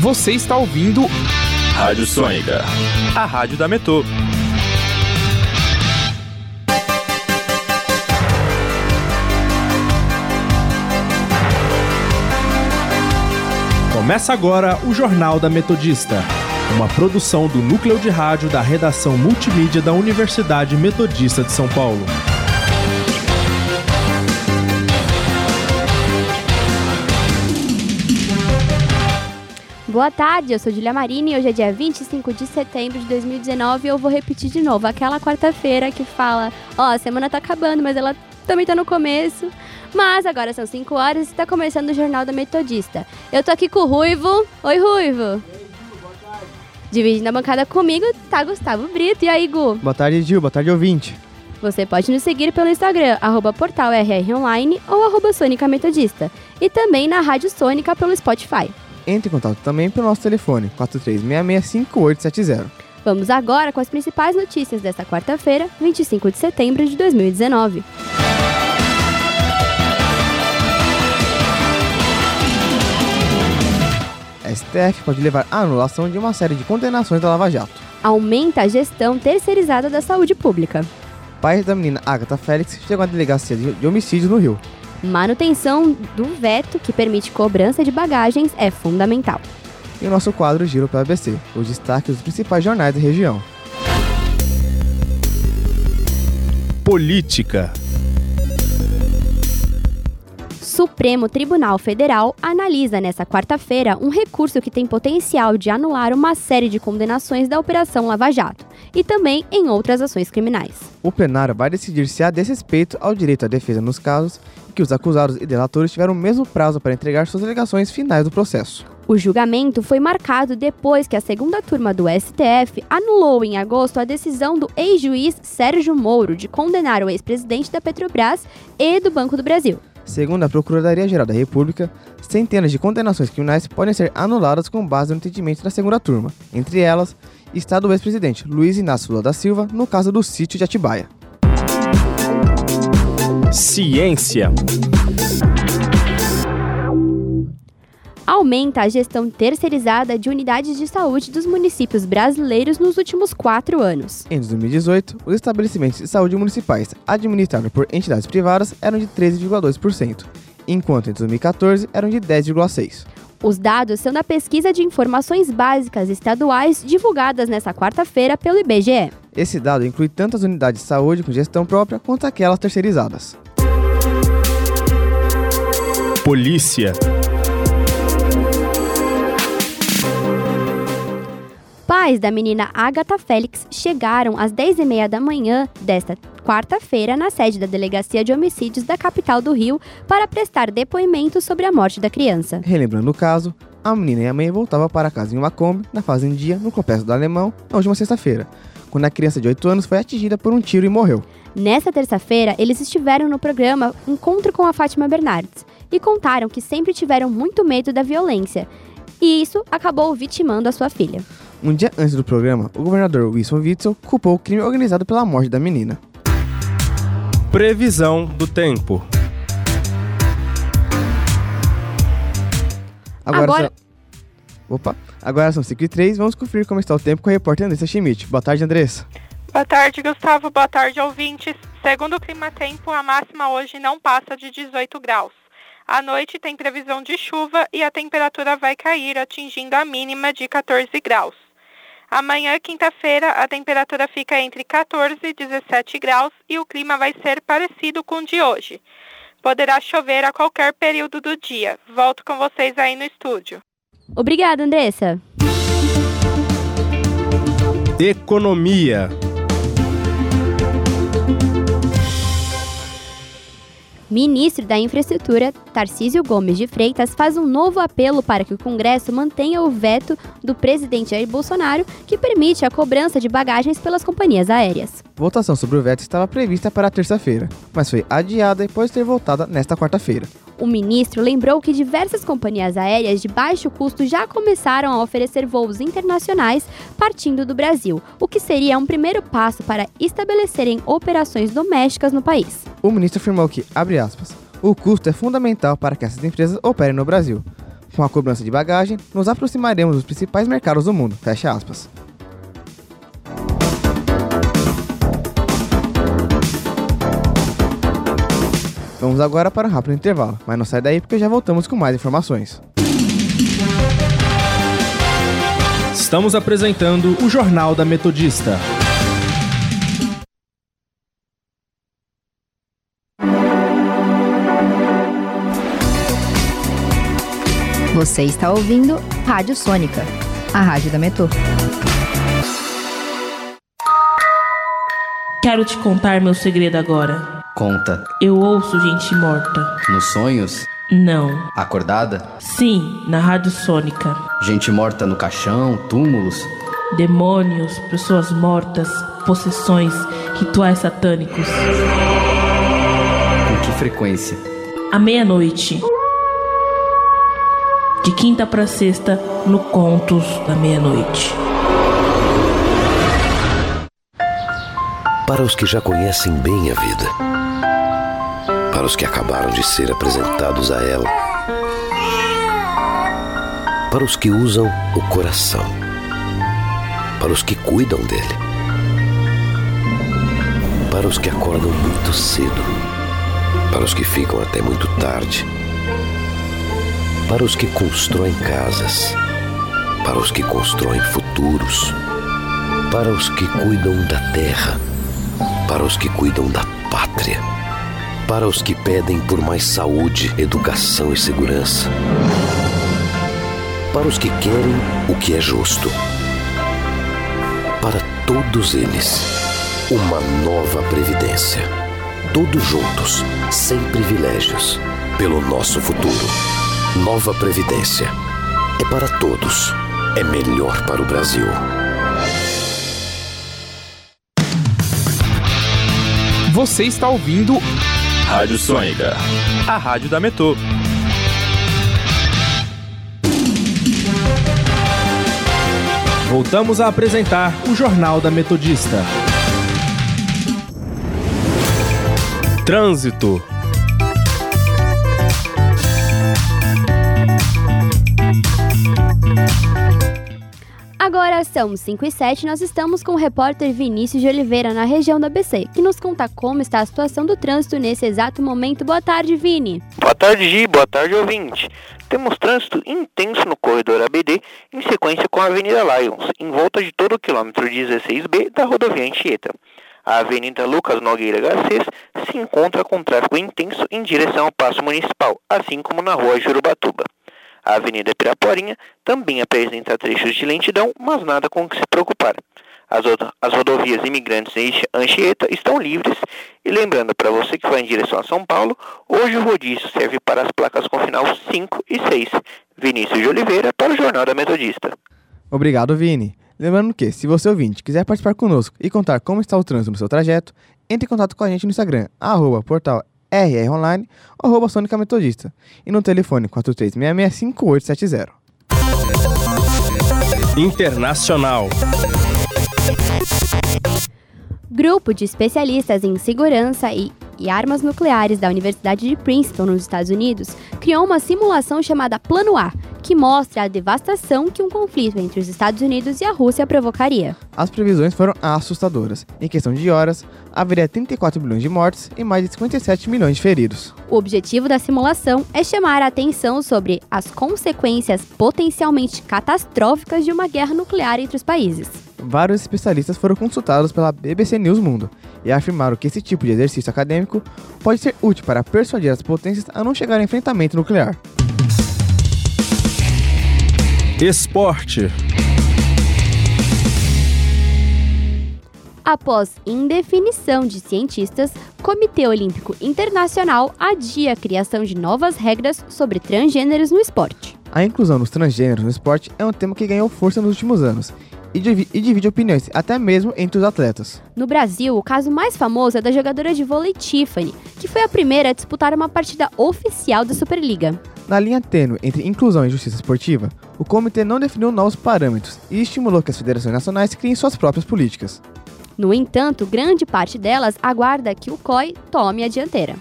Você está ouvindo Rádio Sônica, a rádio da Metô. Começa agora o Jornal da Metodista, uma produção do núcleo de rádio da redação multimídia da Universidade Metodista de São Paulo. Boa tarde, eu sou Julia Marini e hoje é dia 25 de setembro de 2019 e eu vou repetir de novo aquela quarta-feira que fala, ó, a semana tá acabando, mas ela também tá no começo. Mas agora são 5 horas e está começando o Jornal da Metodista. Eu tô aqui com o Ruivo. Oi, Ruivo. Dividindo a bancada comigo tá Gustavo Brito. E aí, Gu? Boa tarde, Gil. Boa tarde, ouvinte. Você pode nos seguir pelo Instagram, arroba portal RR Online ou arroba Sônica Metodista. E também na Rádio Sônica pelo Spotify. Entre em contato também pelo nosso telefone, 43665870. Vamos agora com as principais notícias desta quarta-feira, 25 de setembro de 2019. STF pode levar à anulação de uma série de condenações da Lava Jato. Aumenta a gestão terceirizada da saúde pública. Pai da menina Agatha Félix chegou à delegacia de homicídios no Rio. Manutenção do veto que permite cobrança de bagagens é fundamental. E o nosso quadro Giro pela ABC, os destaques dos principais jornais da região. Política. Supremo Tribunal Federal analisa nesta quarta-feira um recurso que tem potencial de anular uma série de condenações da Operação Lava Jato e também em outras ações criminais. O plenário vai decidir se há desrespeito ao direito à defesa nos casos em que os acusados e delatores tiveram o mesmo prazo para entregar suas alegações finais do processo. O julgamento foi marcado depois que a segunda turma do STF anulou em agosto a decisão do ex-juiz Sérgio Moro de condenar o ex-presidente da Petrobras e do Banco do Brasil. Segundo a Procuradoria-Geral da República, centenas de condenações criminais podem ser anuladas com base no entendimento da segunda turma. Entre elas, está do ex-presidente Luiz Inácio Lula da Silva, no caso do sítio de Atibaia. Ciência. aumenta a gestão terceirizada de unidades de saúde dos municípios brasileiros nos últimos quatro anos. Em 2018, os estabelecimentos de saúde municipais administrados por entidades privadas eram de 13,2%, enquanto em 2014 eram de 10,6%. Os dados são da pesquisa de informações básicas estaduais divulgadas nesta quarta-feira pelo IBGE. Esse dado inclui tanto as unidades de saúde com gestão própria quanto aquelas terceirizadas. Polícia. pais da menina Agatha Félix chegaram às 10h30 da manhã desta quarta-feira na sede da Delegacia de Homicídios da capital do Rio para prestar depoimento sobre a morte da criança. Relembrando o caso, a menina e a mãe voltavam para casa em uma Kombi, na fazendinha, no complexo do Alemão, na última sexta-feira, quando a criança de 8 anos foi atingida por um tiro e morreu. Nessa terça-feira, eles estiveram no programa Encontro com a Fátima Bernardes e contaram que sempre tiveram muito medo da violência, e isso acabou vitimando a sua filha. Um dia antes do programa, o governador Wilson Witzel culpou o crime organizado pela morte da menina. Previsão do tempo. Agora, Agora- São... Opa, agora são 5 e 3 vamos conferir como está o tempo com a repórter Andressa Schmidt. Boa tarde, Andressa. Boa tarde, Gustavo. Boa tarde, ouvintes. Segundo o Clima Tempo, a máxima hoje não passa de 18 graus. À noite tem previsão de chuva e a temperatura vai cair, atingindo a mínima de 14 graus. Amanhã, quinta-feira, a temperatura fica entre 14 e 17 graus e o clima vai ser parecido com o de hoje. Poderá chover a qualquer período do dia. Volto com vocês aí no estúdio. Obrigada, Andressa. Economia. Ministro da Infraestrutura, Tarcísio Gomes de Freitas, faz um novo apelo para que o Congresso mantenha o veto do presidente Jair Bolsonaro, que permite a cobrança de bagagens pelas companhias aéreas. Votação sobre o veto estava prevista para terça-feira, mas foi adiada depois de ter voltada nesta quarta-feira. O ministro lembrou que diversas companhias aéreas de baixo custo já começaram a oferecer voos internacionais partindo do Brasil, o que seria um primeiro passo para estabelecerem operações domésticas no país. O ministro afirmou que, abre aspas, o custo é fundamental para que essas empresas operem no Brasil. Com a cobrança de bagagem, nos aproximaremos dos principais mercados do mundo. Fecha aspas. Vamos agora para um rápido intervalo, mas não sai daí porque já voltamos com mais informações. Estamos apresentando o Jornal da Metodista. Você está ouvindo Rádio Sônica, a rádio da Metô. Quero te contar meu segredo agora. Conta. Eu ouço gente morta. Nos sonhos? Não. Acordada? Sim, na Rádio Sônica. Gente morta no caixão, túmulos? Demônios, pessoas mortas, possessões, rituais satânicos. Com que frequência? À meia-noite. De quinta para sexta, no Contos da Meia-Noite. Para os que já conhecem bem a vida, para os que acabaram de ser apresentados a ela, para os que usam o coração, para os que cuidam dele, para os que acordam muito cedo, para os que ficam até muito tarde, para os que constroem casas, para os que constroem futuros, para os que cuidam da terra, para os que cuidam da pátria, para os que pedem por mais saúde, educação e segurança, para os que querem o que é justo. Para todos eles, uma nova previdência. Todos juntos, sem privilégios, pelo nosso futuro. Nova Previdência. É para todos. É melhor para o Brasil. Você está ouvindo Rádio Sônica. a rádio da Metô. Voltamos a apresentar o Jornal da Metodista. Trânsito. São 5 e 7 nós estamos com o repórter Vinícius de Oliveira na região da BC, que nos conta como está a situação do trânsito nesse exato momento. Boa tarde, Vini. Boa tarde, Gi. Boa tarde, ouvinte. Temos trânsito intenso no corredor ABD, em sequência com a Avenida Lions, em volta de todo o quilômetro 16B da rodovia Anchieta. A Avenida Lucas Nogueira Garcês se encontra com tráfego intenso em direção ao Paço Municipal, assim como na rua Jurubatuba. A Avenida Piraporinha também apresenta trechos de lentidão, mas nada com o que se preocupar. As, as rodovias imigrantes em Anchieta estão livres e lembrando para você que vai em direção a São Paulo, hoje o rodízio serve para as placas com final 5 e 6. Vinícius de Oliveira para o Jornal da Metodista. Obrigado, Vini. Lembrando que, se você ouvinte quiser participar conosco e contar como está o trânsito no seu trajeto, entre em contato com a gente no Instagram, arroba portal rronline ou arroba Sônica Metodista e no telefone 43665870. Internacional. Grupo de especialistas em segurança e, e armas nucleares da Universidade de Princeton, nos Estados Unidos, criou uma simulação chamada Plano A, que mostra a devastação que um conflito entre os Estados Unidos e a Rússia provocaria. As previsões foram assustadoras. Em questão de horas, haveria 34 milhões de mortes e mais de 57 milhões de feridos. O objetivo da simulação é chamar a atenção sobre as consequências potencialmente catastróficas de uma guerra nuclear entre os países. Vários especialistas foram consultados pela BBC News Mundo e afirmaram que esse tipo de exercício acadêmico pode ser útil para persuadir as potências a não chegar a enfrentamento nuclear. Esporte. Após indefinição de cientistas, o Comitê Olímpico Internacional adia a criação de novas regras sobre transgêneros no esporte. A inclusão dos transgêneros no esporte é um tema que ganhou força nos últimos anos e divi- e divide opiniões, até mesmo entre os atletas. No Brasil, o caso mais famoso é da jogadora de vôlei Tiffany, que foi a primeira a disputar uma partida oficial da Superliga. Na linha tênue entre inclusão e justiça esportiva, o comitê não definiu novos parâmetros e estimulou que as federações nacionais criem suas próprias políticas. No entanto, grande parte delas aguarda que o COI tome a dianteira.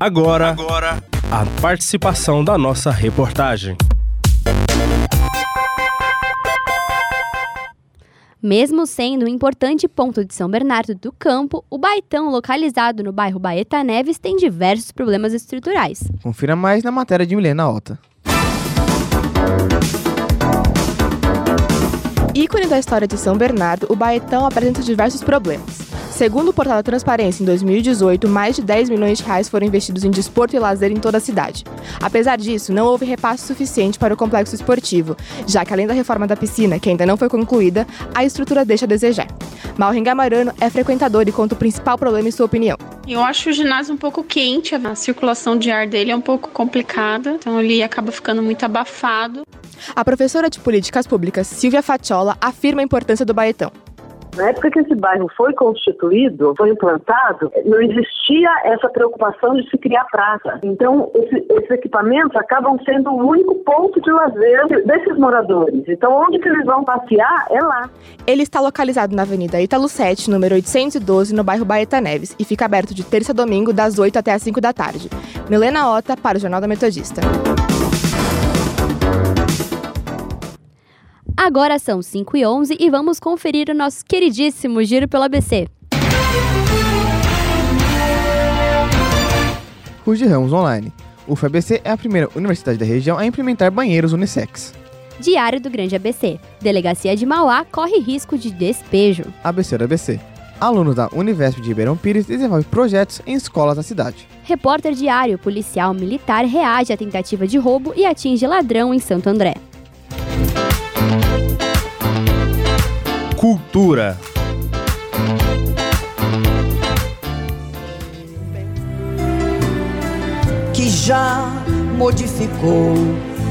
Agora, a participação da nossa reportagem. Mesmo sendo um importante ponto de São Bernardo do Campo, o Baitão, localizado no bairro Baeta Neves, tem diversos problemas estruturais. Confira mais na matéria de Milena Ota. Ícone da história de São Bernardo, o Baetão apresenta diversos problemas. Segundo o portal da Transparência, em 2018, mais de 10 milhões de reais foram investidos em desporto e lazer em toda a cidade. Apesar disso, não houve repasse suficiente para o complexo esportivo, já que além da reforma da piscina, que ainda não foi concluída, a estrutura deixa a desejar. Malren Gamarano é frequentador e conta o principal problema em sua opinião. Eu acho o ginásio um pouco quente, a circulação de ar dele é um pouco complicada, então ele acaba ficando muito abafado. A professora de políticas públicas Silvia Fatiola afirma a importância do Baetão. Na época que esse bairro foi constituído, foi implantado, não existia essa preocupação de se criar praça. Então, esse, esses equipamentos acabam sendo o único ponto de lazer desses moradores. Então, onde que eles vão passear é lá. Ele está localizado na Avenida Ítalo 7, número 812, no bairro Baeta Neves, e fica aberto de terça a domingo, das 8 até as 5 da tarde. Milena Ota, para o Jornal da Metodista. Agora são 5 e 11 e vamos conferir o nosso queridíssimo Giro pelo ABC. Ruge Ramos Online. O FABC é a primeira universidade da região a implementar banheiros unissex. Diário do Grande ABC. Delegacia de Mauá corre risco de despejo. ABC do ABC. Alunos da Univesp de Ribeirão Pires desenvolvem projetos em escolas da cidade. Repórter Diário Policial Militar reage à tentativa de roubo e atinge ladrão em Santo André. Cultura. Que já modificou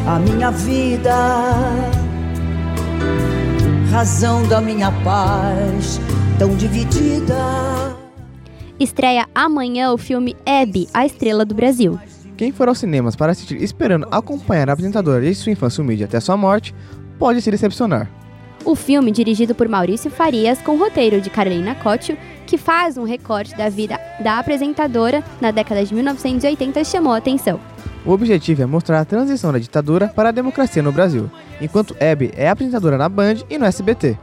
a minha vida, razão da minha paz tão dividida. Estreia amanhã o filme Hebe, a estrela do Brasil. Quem for aos cinemas para assistir esperando acompanhar a apresentadora desde sua infância humilde até sua morte, pode se decepcionar. O filme, dirigido por Maurício Farias, com roteiro de Carolina Cotio, que faz um recorte da vida da apresentadora na década de 1980, chamou a atenção. O objetivo é mostrar a transição da ditadura para a democracia no Brasil, enquanto Hebe é apresentadora na Band e no SBT.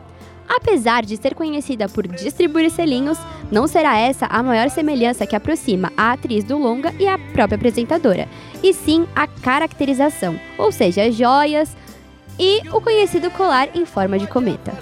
Apesar de ser conhecida por distribuir selinhos, não será essa a maior semelhança que aproxima a atriz do longa e a própria apresentadora, e sim a caracterização, ou seja, joias e o conhecido colar em forma de cometa.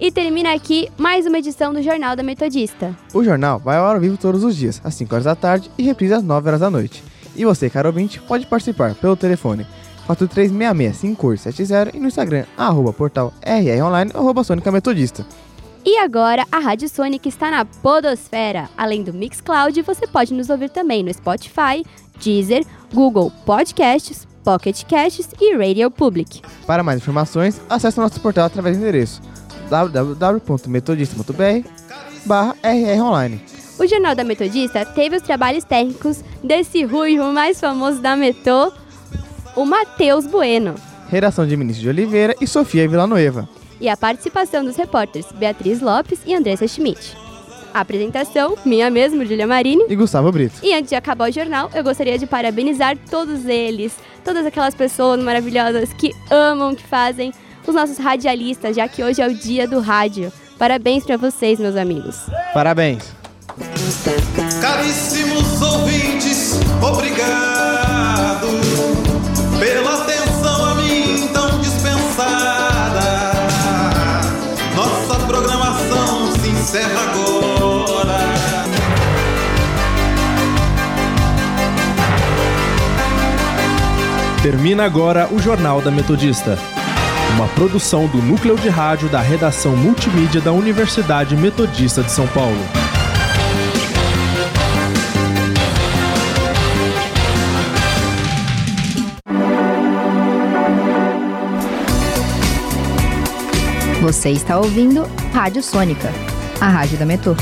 E termina aqui mais uma edição do Jornal da Metodista. O jornal vai ao vivo todos os dias, às 5 horas da tarde e reprisa às 9 horas da noite. E você, caro ouvinte, pode participar pelo telefone 4366-5870 e no Instagram, arroba portal rronline, arroba Sônica Metodista. E agora, a Rádio Sônica está na Podosfera. Além do Mixcloud, você pode nos ouvir também no Spotify, Deezer, Google Podcasts, Pocket Casts e Radio Public. Para mais informações, acesse nosso portal através do endereço www.metodista.br barra rronline. O Jornal da Metodista teve os trabalhos técnicos desse ruivo mais famoso da Metô, o Matheus Bueno. Redação de Vinícius de Oliveira e Sofia Villanueva. E a participação dos repórteres Beatriz Lopes e Andressa Schmidt. A apresentação, minha mesmo, Julia Marini. E Gustavo Brito. E antes de acabar o jornal, eu gostaria de parabenizar todos eles, todas aquelas pessoas maravilhosas que amam, que fazem os nossos radialistas, já que hoje é o dia do rádio. Parabéns para vocês, meus amigos. Parabéns. Caríssimos ouvintes, obrigado pela atenção a mim tão dispensada. Nossa programação se encerra agora. Termina agora o Jornal da Metodista. Uma produção do núcleo de rádio da redação multimídia da Universidade Metodista de São Paulo. Você está ouvindo Rádio Sônica, a rádio da Metrô.